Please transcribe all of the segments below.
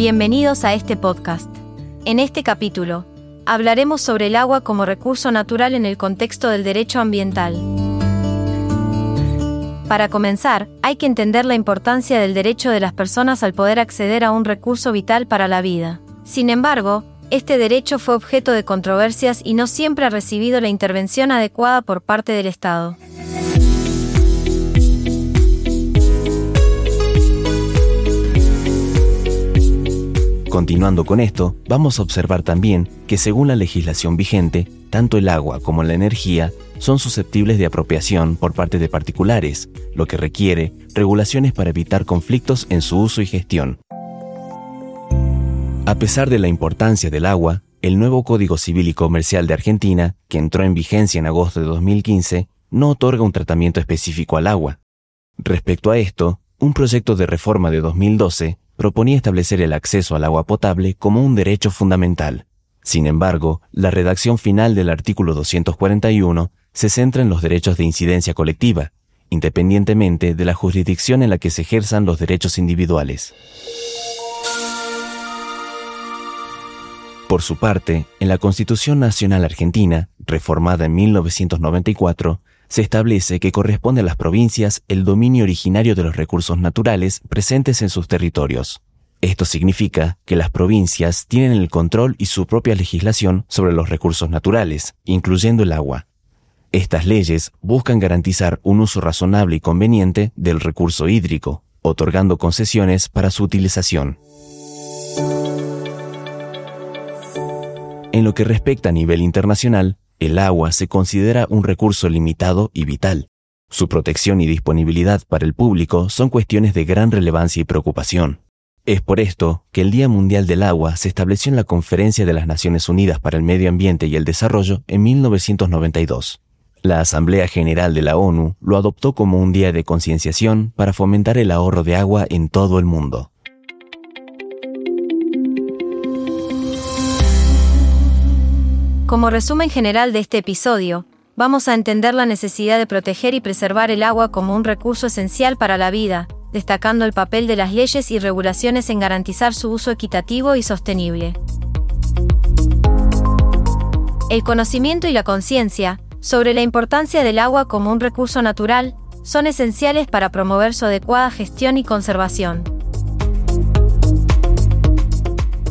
Bienvenidos a este podcast. En este capítulo, hablaremos sobre el agua como recurso natural en el contexto del derecho ambiental. Para comenzar, hay que entender la importancia del derecho de las personas al poder acceder a un recurso vital para la vida. Sin embargo, este derecho fue objeto de controversias y no siempre ha recibido la intervención adecuada por parte del Estado. Continuando con esto, vamos a observar también que según la legislación vigente, tanto el agua como la energía son susceptibles de apropiación por parte de particulares, lo que requiere regulaciones para evitar conflictos en su uso y gestión. A pesar de la importancia del agua, el nuevo Código Civil y Comercial de Argentina, que entró en vigencia en agosto de 2015, no otorga un tratamiento específico al agua. Respecto a esto, un proyecto de reforma de 2012 proponía establecer el acceso al agua potable como un derecho fundamental. Sin embargo, la redacción final del artículo 241 se centra en los derechos de incidencia colectiva, independientemente de la jurisdicción en la que se ejerzan los derechos individuales. Por su parte, en la Constitución Nacional Argentina, reformada en 1994, se establece que corresponde a las provincias el dominio originario de los recursos naturales presentes en sus territorios. Esto significa que las provincias tienen el control y su propia legislación sobre los recursos naturales, incluyendo el agua. Estas leyes buscan garantizar un uso razonable y conveniente del recurso hídrico, otorgando concesiones para su utilización. En lo que respecta a nivel internacional, el agua se considera un recurso limitado y vital. Su protección y disponibilidad para el público son cuestiones de gran relevancia y preocupación. Es por esto que el Día Mundial del Agua se estableció en la Conferencia de las Naciones Unidas para el Medio Ambiente y el Desarrollo en 1992. La Asamblea General de la ONU lo adoptó como un día de concienciación para fomentar el ahorro de agua en todo el mundo. Como resumen general de este episodio, vamos a entender la necesidad de proteger y preservar el agua como un recurso esencial para la vida, destacando el papel de las leyes y regulaciones en garantizar su uso equitativo y sostenible. El conocimiento y la conciencia sobre la importancia del agua como un recurso natural son esenciales para promover su adecuada gestión y conservación.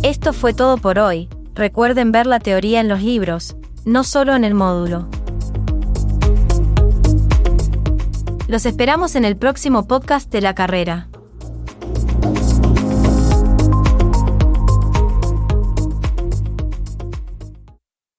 Esto fue todo por hoy Recuerden ver la teoría en los libros, no solo en el módulo. Los esperamos en el próximo podcast de la carrera.